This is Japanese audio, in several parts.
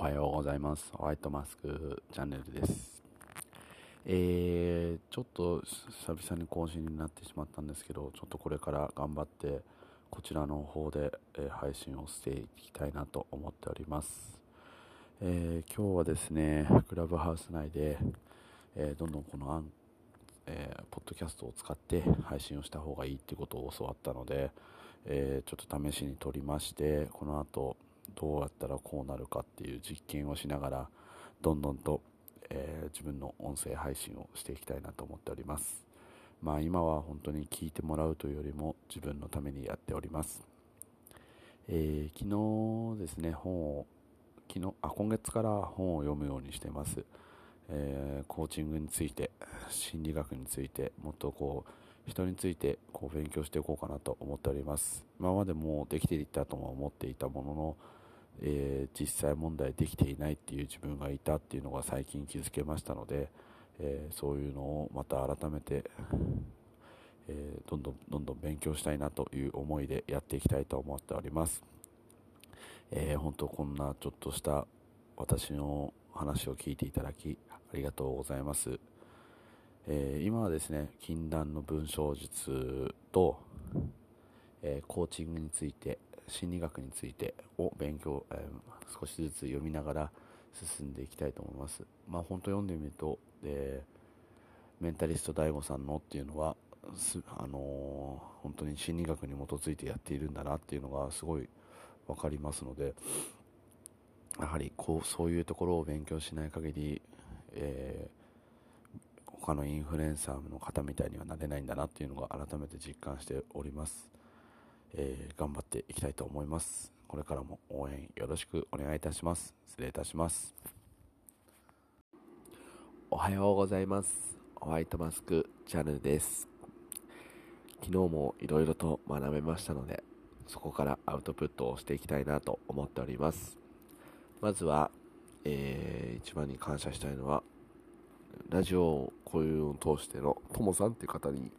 おはようございます。ホワイトマスクチャンネルです。えー、ちょっと久々に更新になってしまったんですけど、ちょっとこれから頑張って、こちらの方で、え配信をしていきたいなと思っております。えー今日はですね、クラブハウス内で、えーどんどんこのアン、えーポッドキャストを使って配信をした方がいいってことを教わったので、えちょっと試しに撮りまして、この後どうやったらこうなるかっていう実験をしながら、どんどんと、えー自分の音声配信をしていきたいなと思っております。まあ今は本当に聞いてもらうというよりも自分のためにやっております。えー昨日ですね、本を、昨日、あ、今月から本を読むようにしてます。えーコーチングについて、心理学について、もっとこう、人についてこう勉強していこうかなと思っております。今までもできていたとも思っていたものの、えー実際問題できていないっていう自分がいたっていうのが最近気づけましたので、えーそういうのをまた改めて、えーどんどんどんどん勉強したいなという思いでやっていきたいと思っております。えー本当こんなちょっとした私の話を聞いていただきありがとうございます。え今はですね、禁断の文章術と、えコーチングについて、心理学についてを勉強、えー少しずつ読みながら進んでいきたいと思います。まあ本当読んでみると、えーメンタリスト DAIGO さんのっていうのは、あのー本当に心理学に基づいてやっているんだなっていうのがすごいわかりますので、やはりこうそういうところを勉強しない限り、えー他のインフルエンサーの方みたいにはなれないんだなっていうのが改めて実感しております、えー頑張っていきたいと思います。これからも応援よろしくお願いいたします。失礼いたします。おはようございます。ホワイトマスクチャンネルです。昨日もいろいろと学べましたのでそこからアウトプットをしていきたいなと思っております。まずは、えー一番に感謝したいのはラジオをこういうのを通してのともさんっていう方に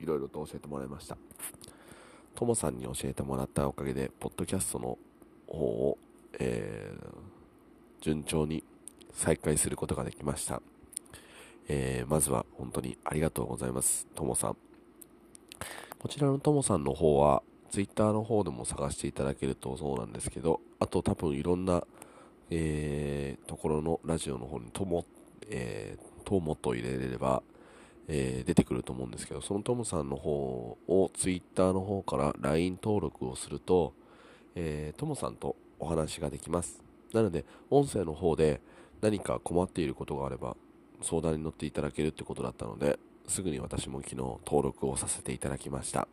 いろいろと教えてもらいました。ともさんに教えてもらったおかげでポッドキャストの方を、えー順調に再開することができました、えーまずは本当にありがとうございますともさん。こちらのともさんの方はツイッターの方でも探していただけるとそうなんですけどあと多分いろんな、えーところのラジオの方にとも、えーともと入れれれば、えー出てくると思うんですけどそのトムさんの方をツイッターの方から LINE 登録をすると、えートモさんとお話ができます。なので音声の方で何か困っていることがあれば相談に乗っていただけるってことだったのですぐに私も昨日登録をさせていただきました。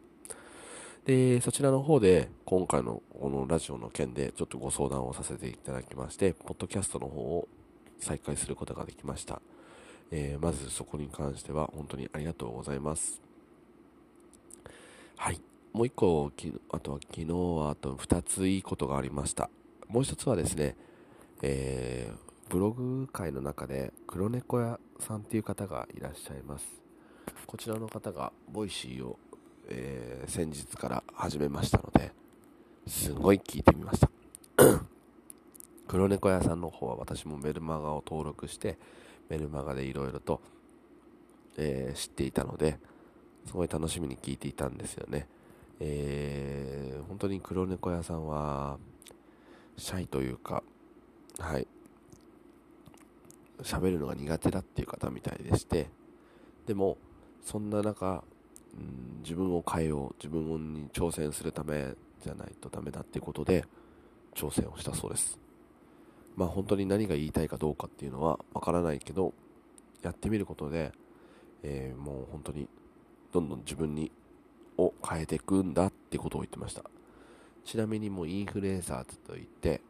でそちらの方で今回のこのラジオの件でちょっとご相談をさせていただきましてポッドキャストの方を再開することができました。えーまずそこに関しては本当にありがとうございます。はい。もう一個、あとは昨日はあと二ついいことがありました。もう一つはですね、えーブログ界の中で黒猫屋さんっていう方がいらっしゃいます。こちらの方が Voicy を、えー先日から始めましたので、すごい聞いてみました。黒猫屋さんの方は私もメルマガを登録して、メルマガでいろいろと、えー知っていたので、すごい楽しみに聞いていたんですよね。えー本当に黒猫屋さんは、シャイというか、はい、喋るのが苦手だっていう方みたいでして、でも、そんな中、うん自分を変えよう、自分に挑戦するためじゃないとダメだっていうことで、挑戦をしたそうです。まあ本当に何が言いたいかどうかっていうのはわからないけど、やってみることで、えーもう本当にどんどん自分にを変えていくんだってことを言ってました。ちなみにもうインフルエンサーといって、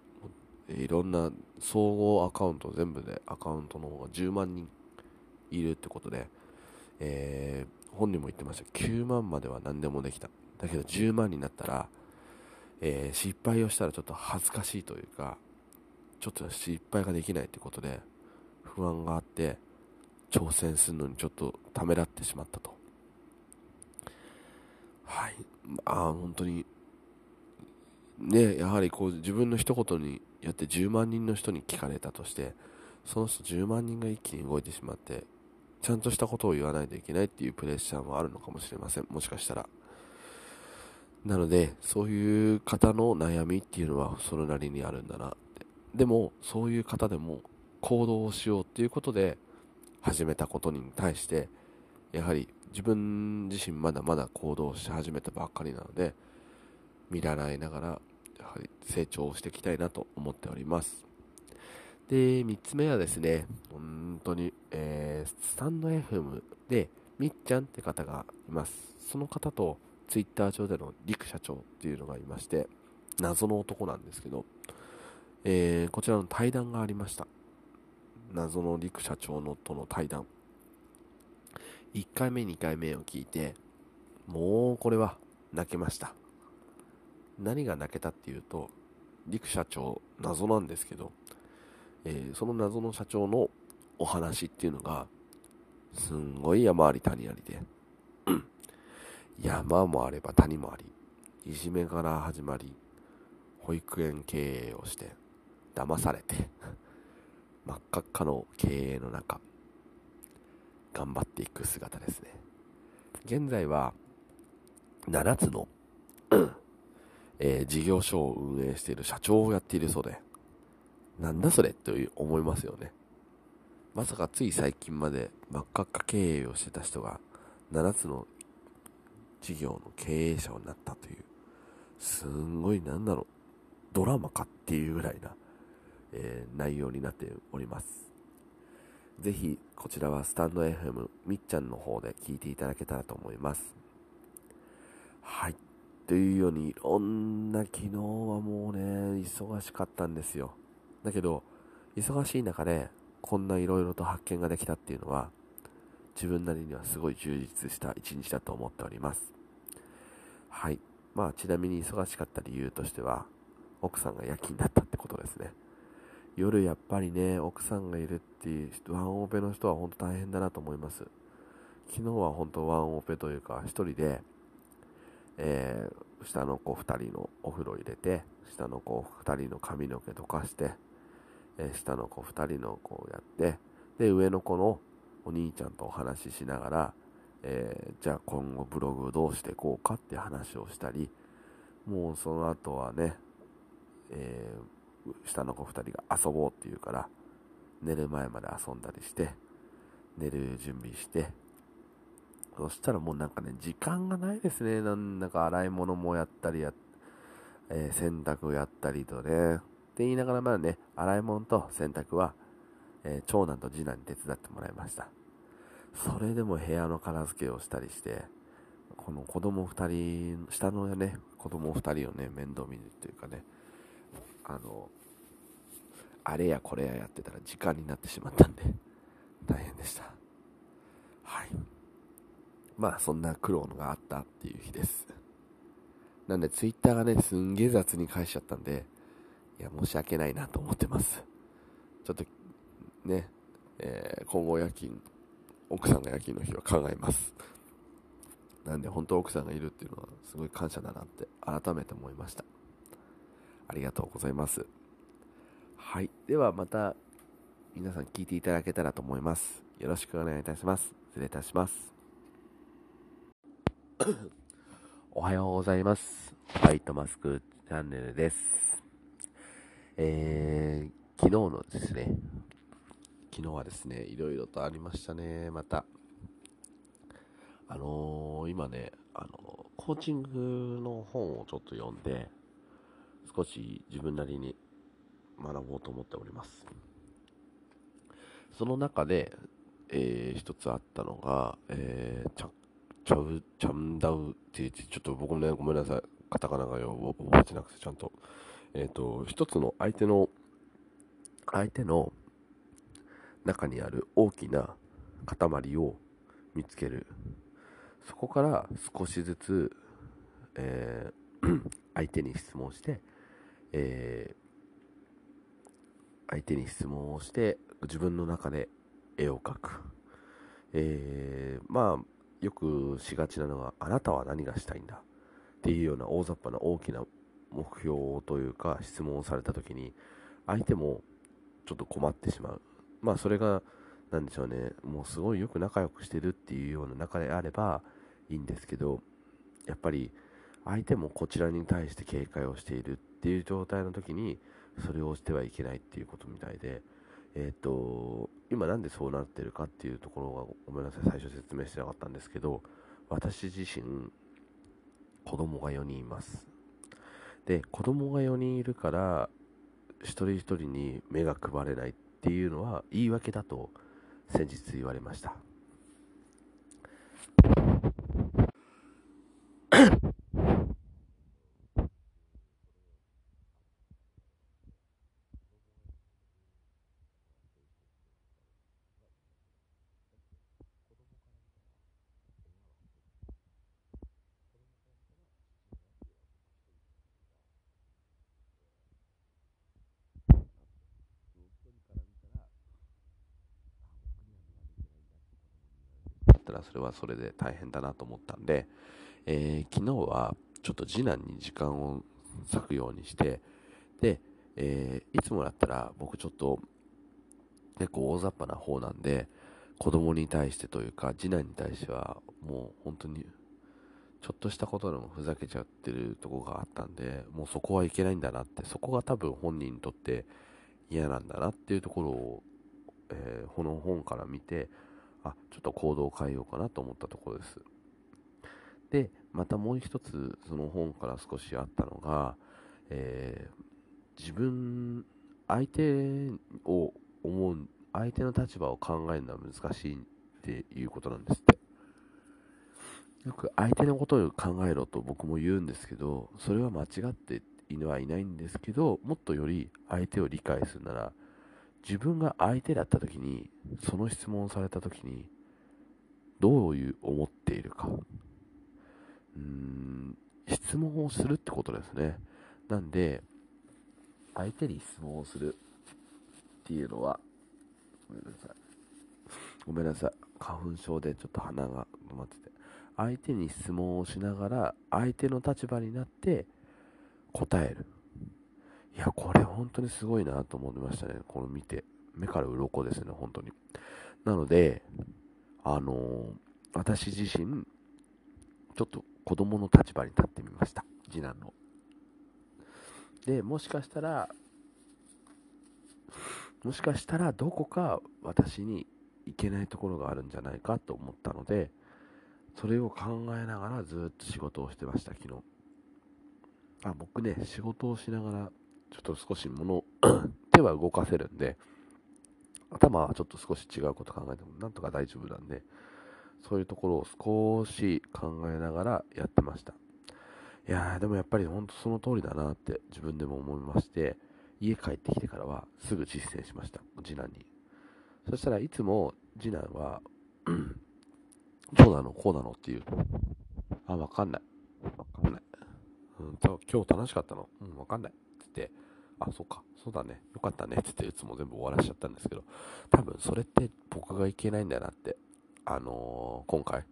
いろんな総合アカウント全部でアカウントの方が10万人いるってことで、えー本人も言ってました9万までは何でもできただけど10万になったら、えー失敗をしたらちょっと恥ずかしいというかちょっと失敗ができないということで不安があって挑戦するのにちょっとためらってしまったと。はい。ああ本当に。ね、やはりこう自分の一言によって10万人の人に聞かれたとしてその人10万人が一気に動いてしまってちゃんとしたことを言わないといけないっていうプレッシャーもあるのかもしれません。もしかしたら。なのでそういう方の悩みっていうのはそれなりにあるんだな。でもそういう方でも行動をしようっていうことで始めたことに対してやはり自分自身まだまだ行動し始めたばっかりなので見習いながらやはり成長していきたいなと思っております。で3つ目はですね本当に、えー、スタンド FM でみっちゃんって方がいます。その方とツイッター上での陸社長っていうのがいまして謎の男なんですけど、えー、こちらの対談がありました。謎の陸社長のとの対談。1回目2回目を聞いてもうこれは泣けました。何が泣けたっていうと陸社長謎なんですけど、えー、その謎の社長のお話っていうのがすんごい山あり谷ありで山もあれば谷もありいじめから始まり保育園経営をして騙されて 真っ赤っかの経営の中頑張っていく姿ですね。現在は7つの えー、事業所を運営している社長をやっているそうでなんだそれという思いますよね。まさかつい最近まで真っ赤っか経営をしてた人が7つの事業の経営者になったというすんごいなんだろうドラマかっていうぐらいな、えー、内容になっております。ぜひこちらはスタンド FM みっちゃんの方で聞いていただけたらと思います。はい。というようにいろんな昨日はもうね忙しかったんですよ。だけど忙しい中でこんないろいろと発見ができたっていうのは自分なりにはすごい充実した一日だと思っております。はい。まあちなみに忙しかった理由としては奥さんが夜勤だったってことですね。夜やっぱりね奥さんがいるっていうワンオペの人は本当大変だなと思います。昨日は本当ワンオペというか1人で、えー、下の子2人のお風呂入れて下の子2人の髪の毛溶かしてえー、下の子2人の子をやってで上の子のお兄ちゃんとお話ししながら、えー、じゃあ今後ブログどうしていこうかって話をしたりもうその後はね、えー、下の子2人が遊ぼうって言うから寝る前まで遊んだりして寝る準備してそしたらもうなんかね時間がないですねなんだか洗い物もやったりや、えー、洗濯やったりとねって言いながらまだね、洗い物と洗濯は、えー、長男と次男に手伝ってもらいました。それでも部屋の片付けをしたりして、この子供2人、下のね、子供2人をね、面倒見るっていうかね、あの、あれやこれややってたら時間になってしまったんで、大変でした。はい。まあ、そんな苦労のがあったっていう日です。なんで、ツイッターがね、すんげえ雑に返しちゃったんで、いや、申し訳ないなと思ってます。ちょっと、ね、えー、今後夜勤、奥さんが夜勤の日は考えます。なんで、本当奥さんがいるっていうのは、すごい感謝だなって改めて思いました。ありがとうございます。はい。では、また、皆さん聞いていただけたらと思います。よろしくお願いいたします。失礼いたします。おはようございます。ホワイトマスクチャンネルです。えー、昨日のですね、昨日はですね、いろいろとありましたね、また。あのー、今ね、あのー、コーチングの本をちょっと読んで、少し自分なりに学ぼうと思っております。その中で、えー、一つあったのが、えー、チャチャウ、チャンダウってちょっと僕もね、ごめんなさい。カタカナがよ覚えてなくて、ちゃんとえっ、ー、と、一つの相手の、相手の中にある大きな塊を見つける。そこから少しずつ、えー、相手に質問して、えー、相手に質問をして自分の中で絵を描く。えー、まあ、よくしがちなのは、あなたは何がしたいんだっていうような大雑把な大きな目標というか質問をされた時に相手もちょっと困ってしまう。まあそれが何でしょうね。もうすごいよく仲良くしてるっていうような中であればいいんですけどやっぱり相手もこちらに対して警戒をしている。っていう状態の時にそれをしてはいけないっていうことみたいでえっ、ー、と今なんでそうなってるかっていうところがごめんなさい。最初説明してなかったんですけど私自身子供が4人います。で子供が4人いるから一人一人に目が配れないっていうのは言い訳だと先日言われましたったそれはそれで大変だなと思ったんで、えー、昨日はちょっと次男に時間を割くようにしてで、えー、いつもだったら僕ちょっと結構大雑把な方なんで子供に対してというか次男に対してはもう本当にちょっとしたことでもふざけちゃってるとこがあったんでもうそこはいけないんだなってそこが多分本人にとって嫌なんだなっていうところを、えー、この本から見てあ、ちょっと行動を変えようかなと思ったところです。で、またもう一つ、その本から少しあったのが、えー、自分、相手を思う、相手の立場を考えるのは難しいっていうことなんですって。よく相手のことを考えろと僕も言うんですけど、それは間違っていはいないんですけど、もっとより相手を理解するなら、自分が相手だった時に、その質問をされた時に、どういう思っているか。うーん、質問をするってことですね。なんで、相手に質問をするっていうのは、ごめんなさい。ごめんなさい。花粉症でちょっと鼻が止まってて。相手に質問をしながら、相手の立場になって答える。いや、これ本当にすごいなと思いましたね。この見て。目から鱗ですね、本当に。なので、あのー、私自身、ちょっと子供の立場に立ってみました。次男の。で、もしかしたら、もしかしたらどこか私にいけないところがあるんじゃないかと思ったので、それを考えながらずっと仕事をしてました、昨日。あ、僕ね、仕事をしながらちょっと少し物、手は動かせるんで、頭はちょっと少し違うこと考えてもなんとか大丈夫なんで、そういうところを少し考えながらやってました。いやー、でもやっぱり本当その通りだなって自分でも思いまして、家帰ってきてからはすぐ実践しました、次男に。そしたらいつも次男は、どうなのこうなのっていう。あ、わかんない。わかんない。うん、今日楽しかったのうん、わかんない。って、あ、そうか、そうだね、よかったねって言っていつも全部終わらしちゃったんですけど、多分それって僕がいけないんだなって、あのー、今回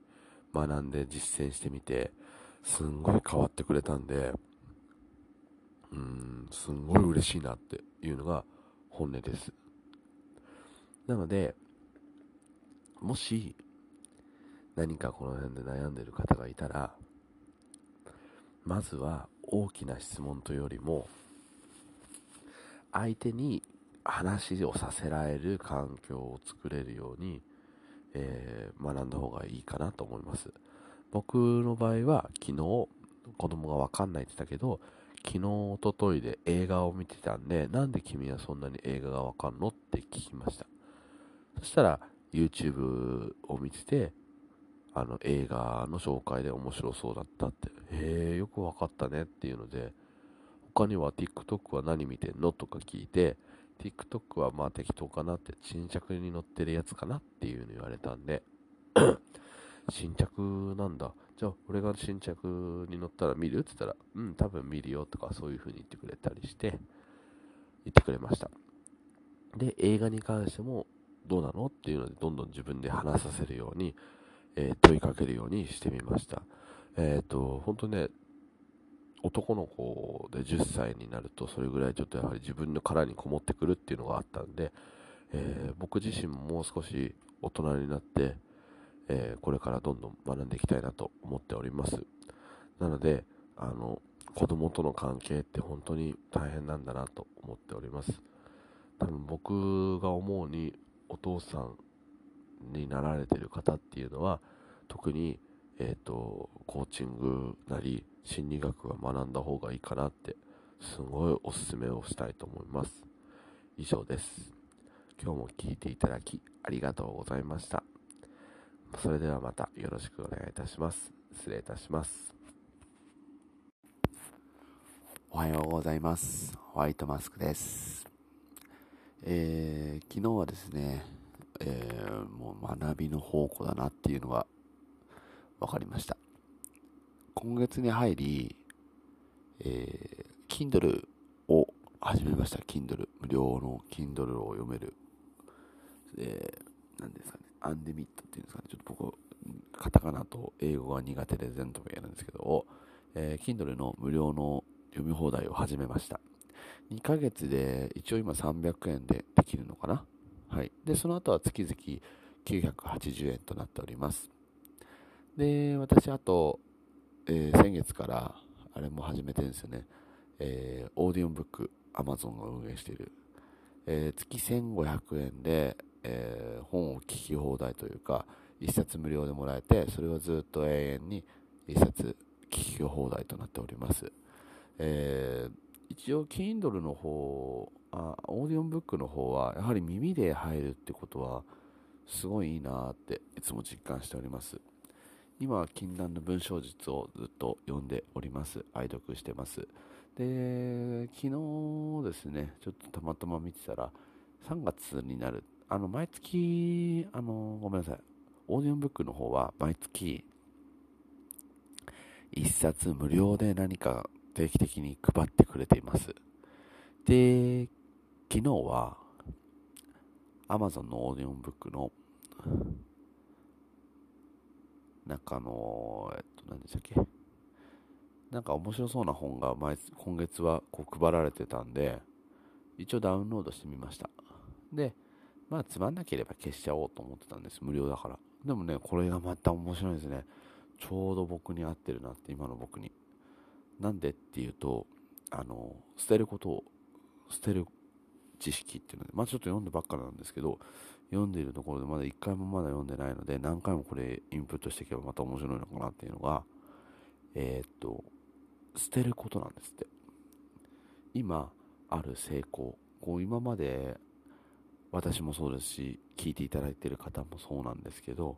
学んで実践してみて、すんごい変わってくれたんで、うーん、すんごい嬉しいなっていうのが本音です。なので、もし何かこの辺で悩んでる方がいたら、まずは大きな質問というよりも、相手に話をさせられる環境を作れるように、えー、学んだ方がいいかなと思います。僕の場合は昨日子供がわかんないって言ったけど、昨日、おとといで映画を見てたんで、なんで君はそんなに映画がわかんのって聞きました。そしたら、YouTube を見てて、あの、映画の紹介で面白そうだったって、へえ、よくわかったねっていうので、他には TikTok は何見てんのとか聞いて、TikTok はまあ適当かなって、新着に載ってるやつかなっていうの言われたんで 新着なんだ。じゃあ、俺が新着に乗ったら見る？って言ったら、うん、多分見るよとかそういう風に言ってくれたりして、言ってくれました。で、映画に関してもどうなのっていうので、どんどん自分で話させるように、えー、問いかけるようにしてみました。えっ、ー、と、本当ね、男の子で10歳になるとそれぐらいちょっとやはり自分の殻にこもってくるっていうのがあったんで、えー、僕自身ももう少し大人になって、えー、これからどんどん学んでいきたいなと思っております。なのであの子供との関係って本当に大変なんだなと思っております。多分僕が思うにお父さんになられてる方っていうのは特に、えーと、コーチングなり心理学は学んだ方がいいかなってすごいおすすめをしたいと思います。以上です。今日も聞いていただきありがとうございました。それではまたよろしくお願いいたします。失礼いたします。おはようございます。ホワイトマスクです。えー、昨日はですねえー、もう学びの宝庫だなっていうのが分かりました。今月に入り、えー、Kindle を始めました。Kindle 無料の Kindle を読める。で何ですかね。 Unlimited っていうんですかね。ちょっと僕カタカナと英語が苦手で全部やるんですけど、えー、Kindle の無料の読み放題を始めました。2ヶ月で一応今300円でできるのかな。はい。で、その後は月々980円となっております。で、私、あと、えー、先月から、あれも始めてるんですよね。えー、オーディオブック、アマゾンが運営している。えー、月1500円で、えー、本を聞き放題というか、1冊無料でもらえて、それをずっと永遠に1冊聞き放題となっております。えー、一応、Kindle の方あオーディオンブックの方はやはり耳で入るってことはすごいいいなっていつも実感しております今は禁断の文章術をずっと読んでおります。愛読してます。で昨日ですねちょっとたまたま見てたら3月になるあの毎月あのごめんなさい。オーディオンブックの方は毎月1冊無料で何か定期的に配ってくれています。で昨日は Amazon のオーディオンブックのなんかあのえっと何でしたっけ？なんか面白そうな本が毎今月はこう配られてたんで一応ダウンロードしてみました。でまあつまんなければ消しちゃおうと思ってたんです無料だから。でもねこれがまた面白いですね。ちょうど僕に合ってるなって今の僕に。なんでっていうとあの捨てることを捨てる知識っていうので、まあちょっと読んでばっかなんですけど、読んでいるところでまだ1回もまだ読んでないので、何回もこれインプットしていけばまた面白いのかなっていうのが、えー、っと、捨てることなんですって。今ある成功、こう今まで私もそうですし、聞いていただいている方もそうなんですけど、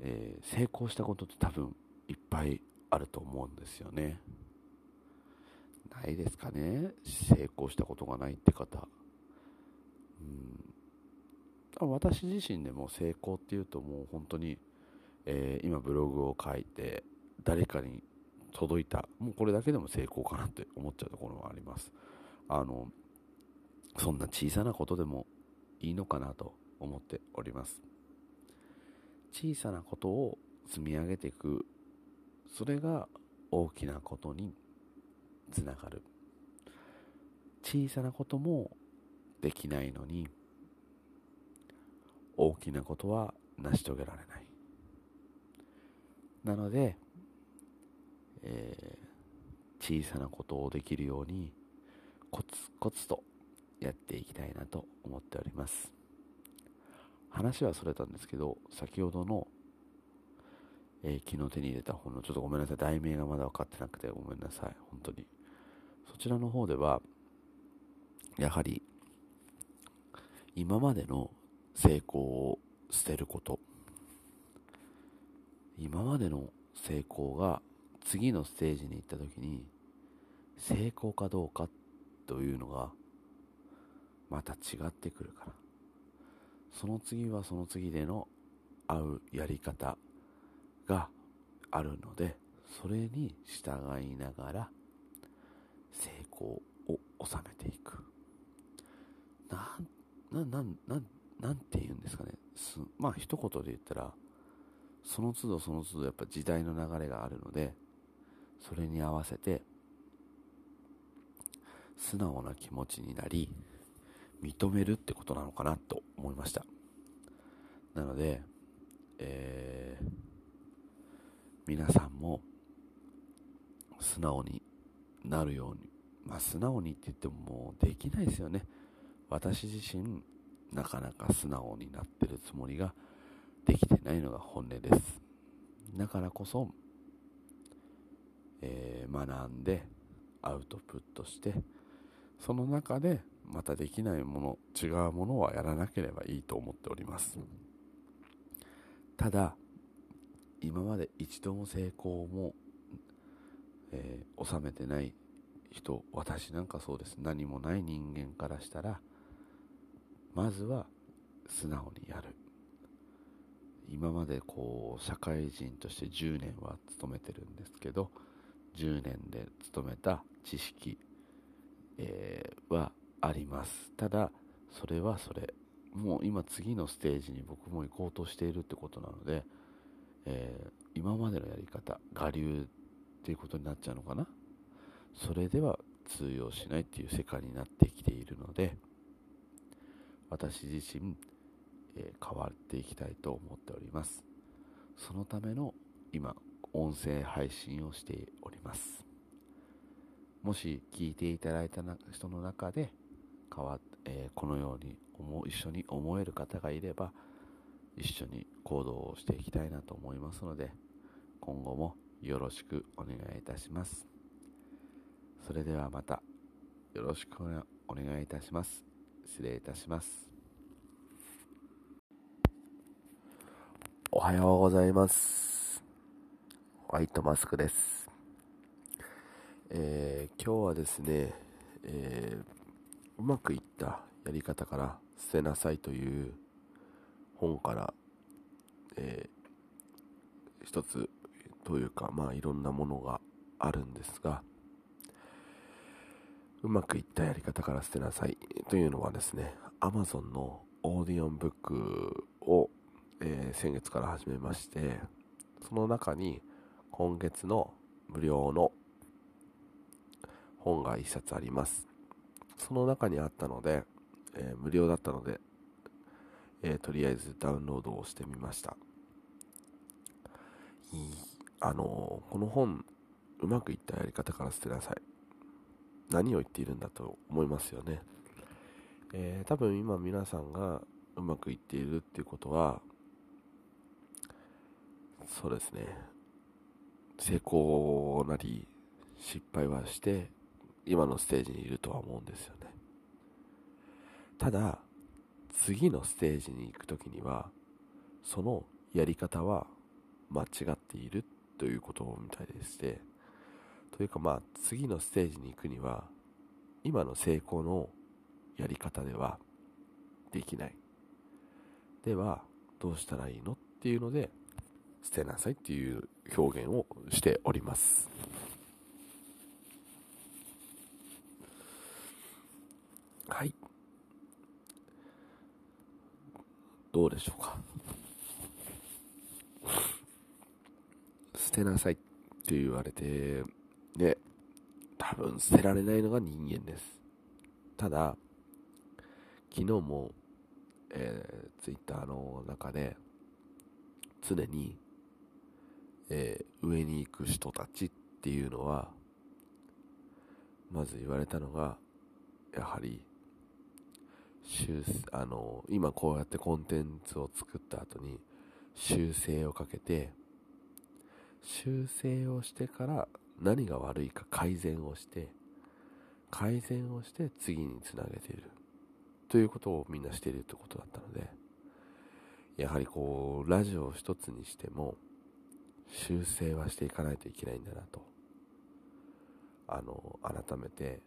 えー、成功したことって多分いっぱいあると思うんですよね。ないですかね成功したことがないって方。うん、私自身でも成功っていうともう本当に、えー、今ブログを書いて誰かに届いたもうこれだけでも成功かなって思っちゃうところもあります。あのそんな小さなことでもいいのかなと思っております。小さなことを積み上げていく。それが大きなことにつながる。小さなこともできないのに大きなことは成し遂げられない。なので、えー、小さなことをできるようにコツコツとやっていきたいなと思っております。話はそれたんですけど先ほどの、えー、昨日手に入れた本のちょっとごめんなさい題名がまだ分かってなくてごめんなさい。本当に。そちらの方では、やはり、今までの成功を捨てること、今までの成功が次のステージに行った時に、成功かどうかというのが、また違ってくるから。その次はその次での合うやり方があるので、それに従いながら、成功を収めていく。なん、な、なん、なんて言うんですかね。すまあ、一言で言ったら、その都度その都度やっぱ時代の流れがあるので、それに合わせて素直な気持ちになり認めるってことなのかなと思いましたなので、えー、皆さんも素直になるようにまあ素直にって言ってももうできないですよね私自身なかなか素直になってるつもりができてないのが本音です。だからこそ、えー、学んでアウトプットしてその中でまたできないもの違うものはやらなければいいと思っております。ただ今まで一度も成功も、えー、収めてない人私なんかそうです。何もない人間からしたらまずは素直にやる。今までこう社会人として10年は勤めてるんですけど10年で勤めた知識、えー、はあります。ただそれはそれ。もう今次のステージに僕も行こうとしているってことなので、えー、今までのやり方我流っていうことになっちゃうのかな。それでは通用しないっていう世界になってきているので私自身、えー、変わっていきたいと思っております。そのための今音声配信をしております。もし聞いていただいた人の中で変わっ、えー、このように思一緒に思える方がいれば一緒に行動をしていきたいなと思いますので今後もよろしくお願いいたします。それではまたよろしくお願いいたします。失礼いたします。おはようございます。ホワイトマスクです、えー、今日はですね、えー、うまくいったやり方から捨てなさいという本から、えー、一つというかまあいろんなものがあるんですがうまくいったやり方から捨てなさい。というのはですね Amazon のオーディオンブックを、えー、先月から始めましてその中に今月の無料の本が1冊あります。その中にあったので、えー、無料だったので、えー、とりあえずダウンロードをしてみました。いいあのこの本うまくいったやり方から捨てなさい。何を言っているんだと思いますよね。えー、多分今皆さんがうまくいっているっていうことは、そうですね、成功なり失敗はして今のステージにいるとは思うんですよね。ただ、次のステージに行く時には、そのやり方は間違っているということみたいでして、というかまあ次のステージに行くには今の成功のやり方ではできない。ではどうしたらいいのっていうので捨てなさいっていう表現をしております。はい。どうでしょうか。捨てなさいって言われてで、多分捨てられないのが人間です。ただ、昨日も、えー、ツイッターの中で、常に、えー、上に行く人たちっていうのは、まず言われたのが、やはり、修あの今こうやってコンテンツを作った後に修正をかけて修正をしてから何が悪いか改善をして改善をして次につなげている。ということをみんなしているということだったのでやはりこうラジオを一つにしても修正はしていかないといけないんだなとあの改めて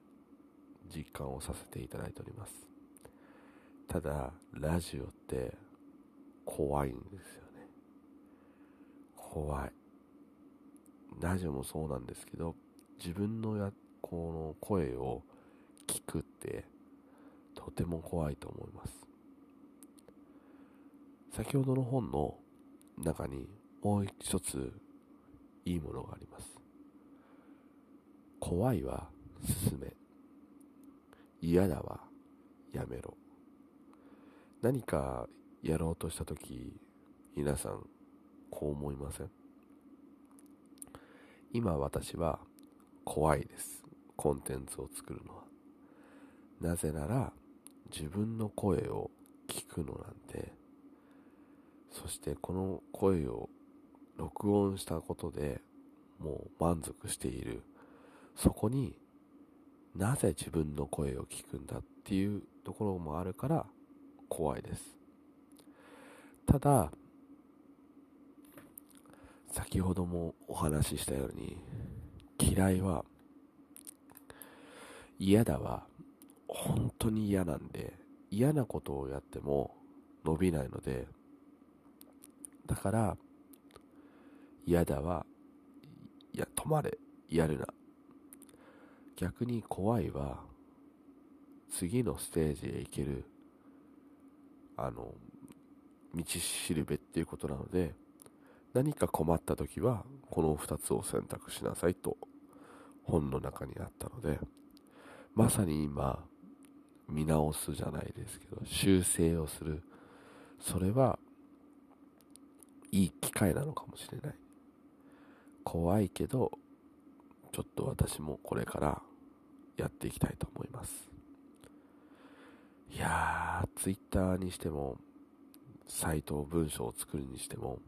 実感をさせていただいております。ただラジオって怖いんですよね。怖い。ラジオもそうなんですけど自分のやこの声を聞くってとても怖いと思います。先ほどの本の中にもう一ついいものがあります。怖いは進め。嫌だはやめろ。何かやろうとした時皆さんこう思いません？今私は怖いです。コンテンツを作るのは。なぜなら自分の声を聞くのなんてそしてこの声を録音したことでもう満足している。そこになぜ自分の声を聞くんだっていうところもあるから怖いです。ただ先ほどもお話ししたように嫌いは嫌だは本当に嫌なんで嫌なことをやっても伸びないのでだから嫌だはいや止まれやるな。逆に怖いは次のステージへ行けるあの道しるべっていうことなので何か困った時はこの2つを選択しなさいと本の中にあったのでまさに今見直すじゃないですけど修正をする。それはいい機会なのかもしれない。怖いけどちょっと私もこれからやっていきたいと思います。いやーツイッターにしてもサイト文章を作るにしても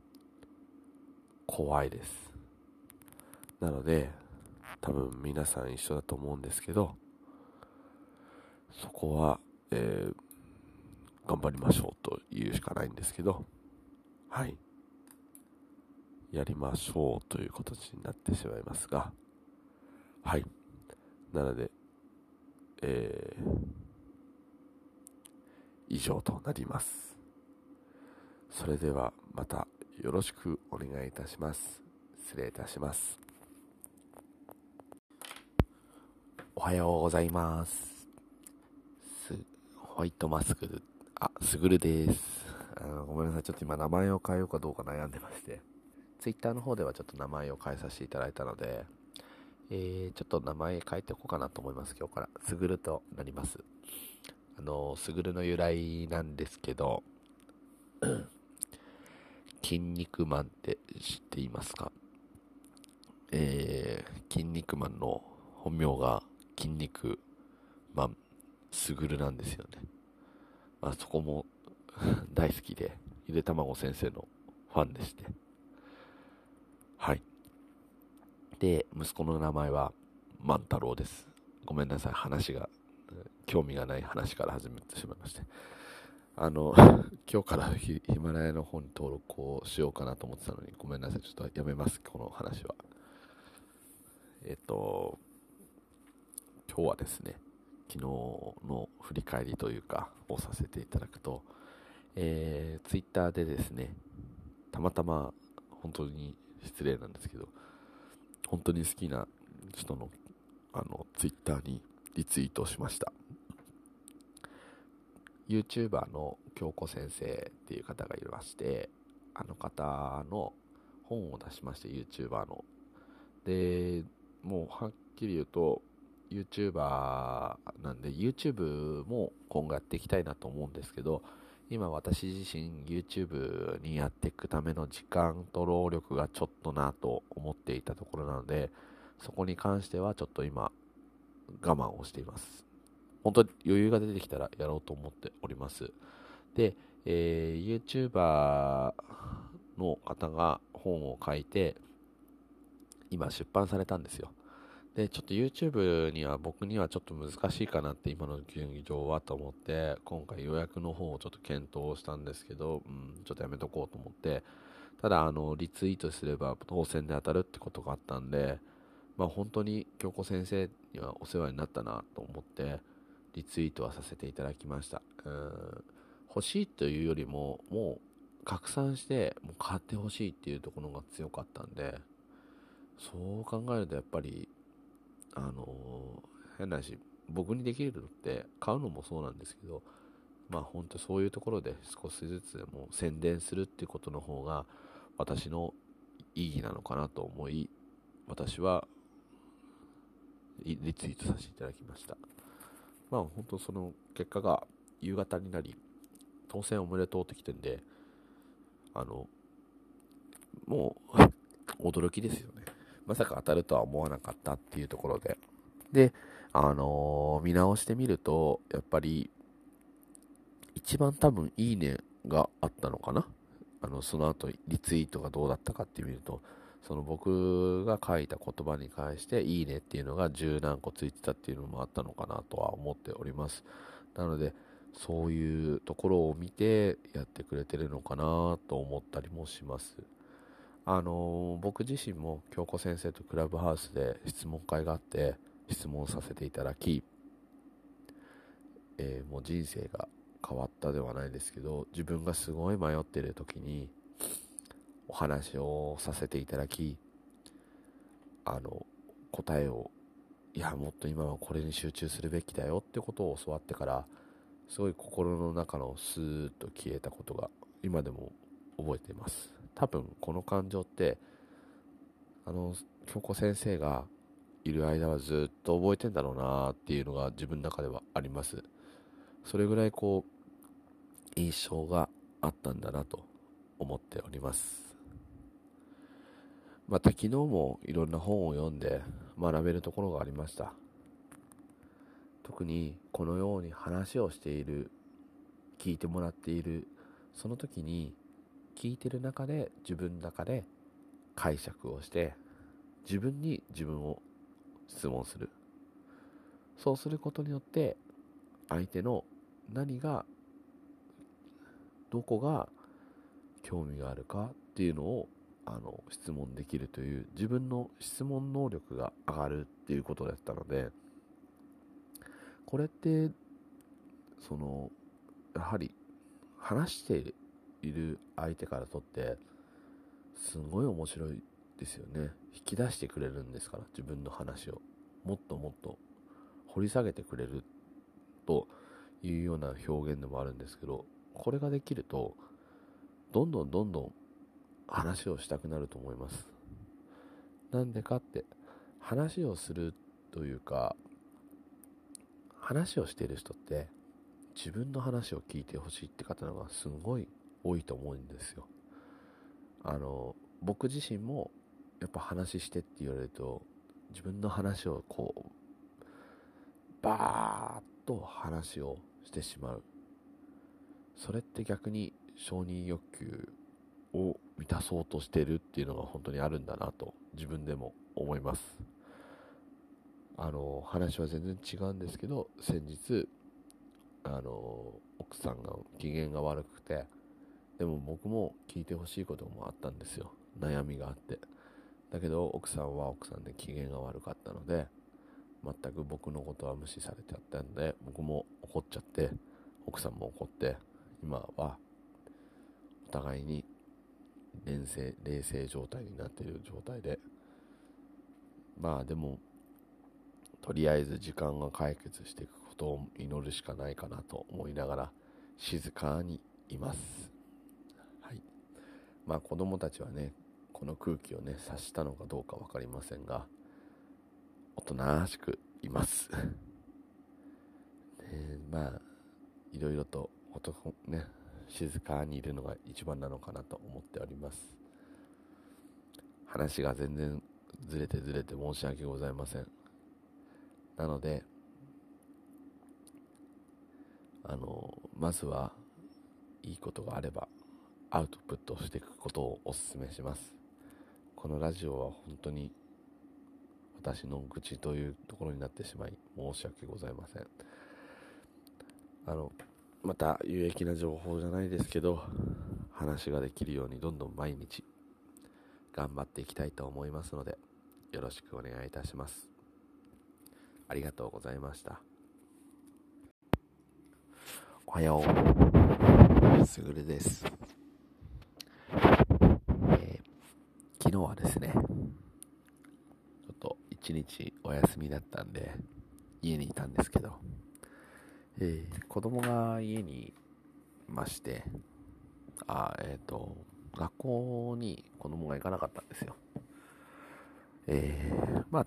怖いです。なので多分皆さん一緒だと思うんですけどそこは、えー、頑張りましょうと言うしかないんですけどはい。やりましょうという形になってしまいますがはい。なのでえー、以上となります。それではまたよろしくお願いいたします。失礼いたします。おはようございます。すホワイトマスクあすぐるです。あのごめんなさい。ちょっと今名前を変えようかどうか悩んでまして。ツイッターの方ではちょっと名前を変えさせていただいたのでえー、ちょっと名前変えておこうかなと思います、今日から。すぐるとなります。あの、すぐるの由来なんですけど、筋肉マンって知っていますか？えー、筋肉マンの本名が筋肉マン、すぐるなんですよね。まあそこも 大好きで、ゆでたまご先生のファンでして。はい。で、息子の名前は万太郎です。ごめんなさい、話が、興味がない話から始めてしまいまして。あの、今日からヒマラヤの方に登録をしようかなと思ってたのに、ごめんなさい、ちょっとやめます、この話は。えっと、今日はですね、昨日の振り返りというか、をさせていただくと、えー、ツイッターでですね、たまたま、本当に失礼なんですけど、本当に好きな人のあのツイッターにリツイートしました。YouTuber の京子先生っていう方がいましてあの方の本を出しまして YouTuber のでもうはっきり言うと YouTuber なんで YouTube も今後やっていきたいなと思うんですけど今私自身 YouTube にやっていくための時間と労力がちょっとなと思っていたところなので、そこに関してはちょっと今我慢をしています。本当に余裕が出てきたらやろうと思っております。で、えー、YouTuber の方が本を書いて、今出版されたんですよ。で、ちょっと YouTube には僕にはちょっと難しいかなって今の現状はと思って、今回予約の方をちょっと検討したんですけど、うん、ちょっとやめとこうと思って、ただ、あの、リツイートすれば当選で当たるってことがあったんで、まあ本当に京子先生にはお世話になったなと思って、リツイートはさせていただきました。うん、欲しいというよりも、もう拡散して、もう買ってほしいっていうところが強かったんで、そう考えるとやっぱりあの変な話僕にできるのって買うのもそうなんですけどまあ本当そういうところで少しずつでも宣伝するっていうことの方が私の意義なのかなと思い私はリツイートさせていただきましたまあ本当その結果が夕方になり当選おめでとうって来てんであのもう驚きですよね。まさか当たるとは思わなかったっていうところで。であのー、見直してみるとやっぱり一番多分いいねがあったのかな。あのその後リツイートがどうだったかって見るとその僕が書いた言葉に関していいねっていうのが十何個ついてたっていうのもあったのかなとは思っております。なのでそういうところを見てやってくれてるのかなと思ったりもします。あの僕自身も京子先生とクラブハウスで質問会があって質問させていただき、えー、もう人生が変わったではないですけど自分がすごい迷ってる時にお話をさせていただきあの答えをいやもっと今はこれに集中するべきだよってことを教わってからすごい心の中のスーッと消えたことが今でも覚えています。多分この感情ってあの京子先生がいる間はずっと覚えてんだろうなっていうのが自分の中ではあります。それぐらいこう印象があったんだなと思っております。また昨日もいろんな本を読んで学べるところがありました。特にこのように話をしている聞いてもらっているその時に聞いてる中で自分の中で解釈をして自分に自分を質問する。そうすることによって相手の何がどこが興味があるかっていうのをあの質問できるという自分の質問能力が上がるっていうことだったのでこれってそのやはり話している相手からとってすごい面白いですよね。引き出してくれるんですから自分の話を。もっともっと掘り下げてくれるというような表現でもあるんですけどこれができるとどんどんどんどん話をしたくなると思います。なんでかって話をするというか話をしている人って自分の話を聞いてほしいって方がすごい多いと思うんですよ。あの僕自身もやっぱ話してって言われると自分の話をこうバーッと話をしてしまう。それって逆に承認欲求を満たそうとしてるっていうのが本当にあるんだなと自分でも思います。あの話は全然違うんですけど先日あの奥さんが機嫌が悪くてでも僕も聞いてほしいこともあったんですよ。悩みがあって。だけど奥さんは奥さんで機嫌が悪かったので全く僕のことは無視されちゃったんで僕も怒っちゃって奥さんも怒って今はお互いに冷静冷静状態になっている状態で。まあでもとりあえず時間が解決していくことを祈るしかないかなと思いながら静かにいます。はい。まあ子供たちはねこの空気をね察したのかどうか分かりませんがおとなしくいます。で まあいろいろと男ね静かにいるのが一番なのかなと思っております。話が全然ずれてずれて申し訳ございません。なのであのまずはいいことがあればアウトプットしていくことをお勧めします。このラジオは本当に私の愚痴というところになってしまい申し訳ございません。あのまた有益な情報じゃないですけど話ができるようにどんどん毎日頑張っていきたいと思いますのでよろしくお願いいたします。ありがとうございました。おはよう。すぐるです、えー、昨日はですねちょっと一日お休みだったんで家にいたんですけどえー、子供が家にいまして、あ、えっ、ー、と、学校に子供が行かなかったんですよ。えー、ま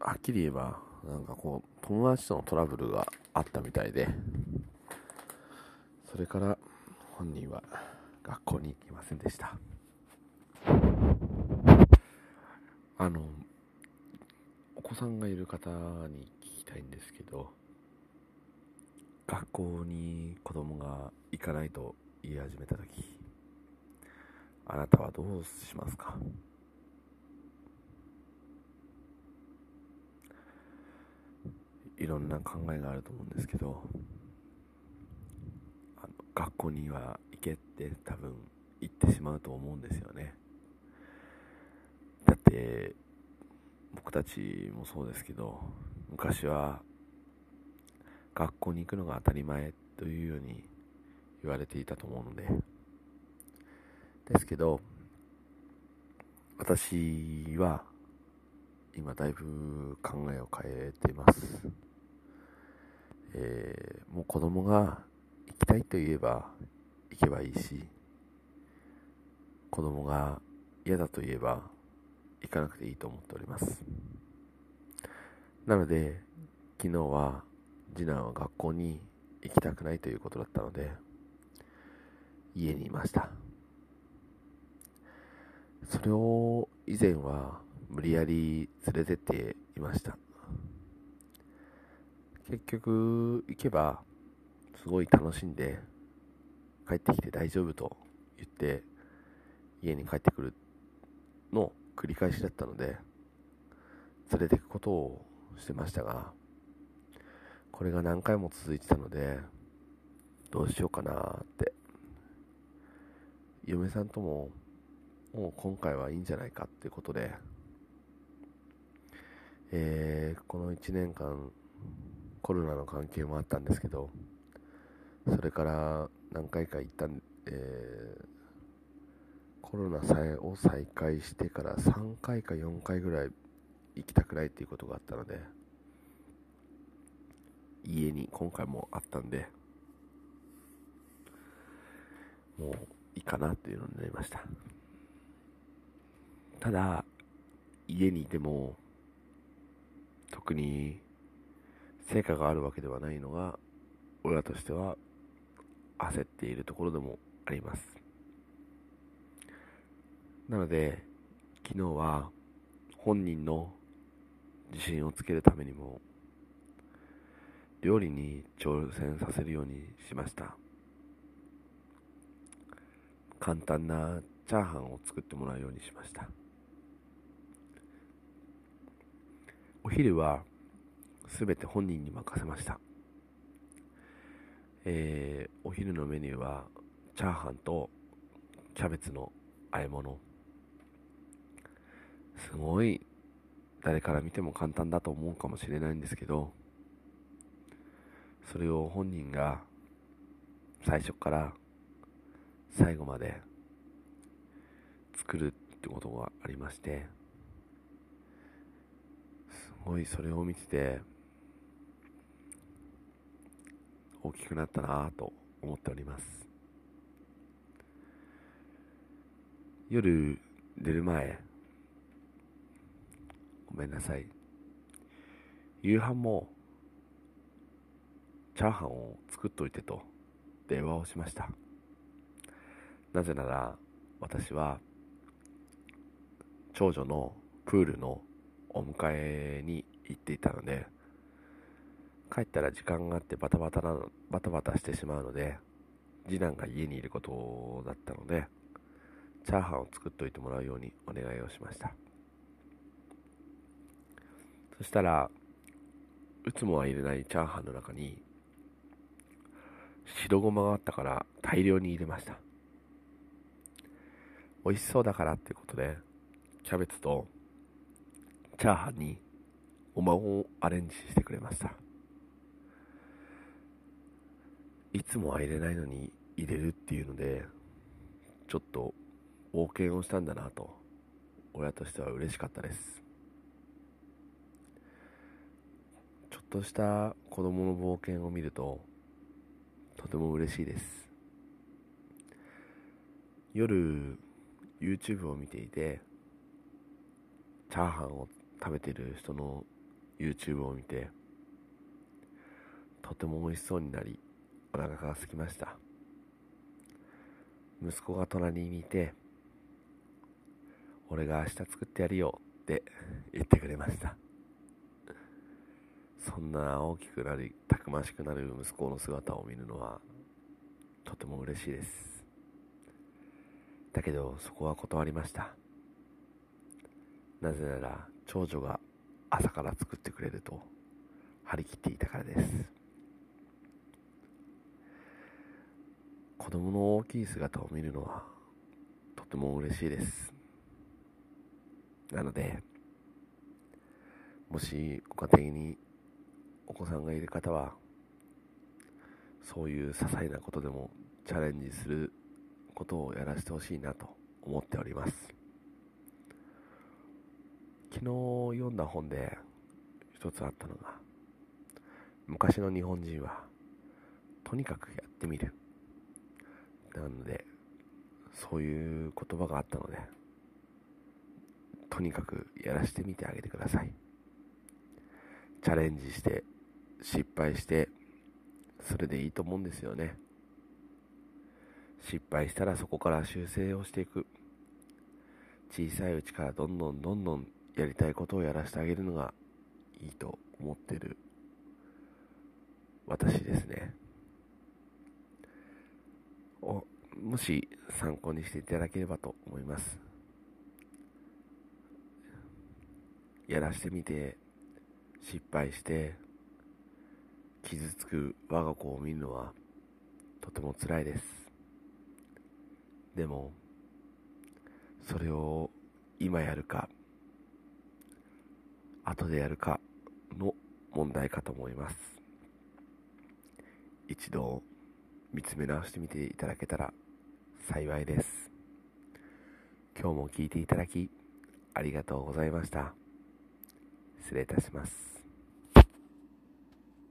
あ、はっきり言えば、なんかこう、友達とのトラブルがあったみたいで、それから本人は学校に行きませんでした。あの、お子さんがいる方に聞きたいんですけど、学校に子供が行かないと言い始めた時あなたはどうしますか？いろんな考えがあると思うんですけどあの学校には行けって多分言ってしまうと思うんですよね。だって僕たちもそうですけど昔は学校に行くのが当たり前というように言われていたと思うので。ですけど私は今だいぶ考えを変えています。えー、もう子供が行きたいと言えば行けばいいし子供が嫌だと言えば行かなくていいと思っております。なので昨日は次男は学校に行きたくないということだったので家にいました。それを以前は無理やり連れてっていました。結局行けばすごい楽しんで帰ってきて大丈夫と言って家に帰ってくるの繰り返しだったので連れていくことをしてましたがこれが何回も続いてたのでどうしようかなって。嫁さんとももう今回はいいんじゃないかっていうことで、えー、この1年間コロナの関係もあったんですけどそれから何回か行ったん、えー、コロナさえを再開してから3回か4回ぐらい行きたくないっていうことがあったので家に今回もあったんでもういいかなっていうのになりました。ただ家にいても特に成果があるわけではないのが親としては焦っているところでもあります。なので昨日は本人の自信をつけるためにも料理に挑戦させるようにしました簡単なチャーハンを作ってもらうようにしましたお昼は全て本人に任せました。えー、お昼のメニューはチャーハンとキャベツの和え物。すごい誰から見ても簡単だと思うかもしれないんですけど、それを本人が最初から最後まで作るってことがありまして、すごいそれを見てて、大きくなったなぁと思っております。夜寝る前ごめんなさい。夕飯もチャーハンを作っといてと電話をしましたなぜなら私は長女のプールのお迎えに行っていたので帰ったら時間があってバタバタなの、バタバタしてしまうので、次男が家にいることだったので、チャーハンを作っといてもらうようにお願いをしました。そしたら、いつもは入れないチャーハンの中に、白ごまがあったから大量に入れました。美味しそうだからってことで、キャベツとチャーハンにごまをアレンジしてくれました。いつもは入れないのに入れるっていうので、ちょっと冒険をしたんだなと、親としては嬉しかったです。ちょっとした子供の冒険を見ると、とても嬉しいです。夜、YouTube を見ていて、チャーハンを食べてる人の YouTube を見てとても美味しそうになりお腹が空きました息子が隣にいて俺が明日作ってやるよって言ってくれましたそんな大きくなりたくましくなる息子の姿を見るのはとても嬉しいです。だけどそこは断りました。なぜなら長女が朝から作ってくれると張り切っていたからです。子供の大きい姿を見るのはとても嬉しいです。なのでもしご家庭にお子さんがいる方はそういう些細なことでもチャレンジすることをやらせてほしいなと思っております。昨日読んだ本で一つあったのが昔の日本人はとにかくやってみる。なのでそういう言葉があったのでとにかくやらせてみてあげてください。チャレンジして失敗してそれでいいと思うんですよね。失敗したらそこから修正をしていく。小さいうちからどんどんどんどんやりたいことをやらせてあげるのがいいと思ってる。私ですね。おもし参考にしていただければと思います。やらしてみて失敗して傷つく我が子を見るのはとても辛いです。でもそれを今やるか後でやるかの問題かと思います。一度見つめ直してみていただけたら幸いです。今日も聞いていただきありがとうございました。失礼いたします。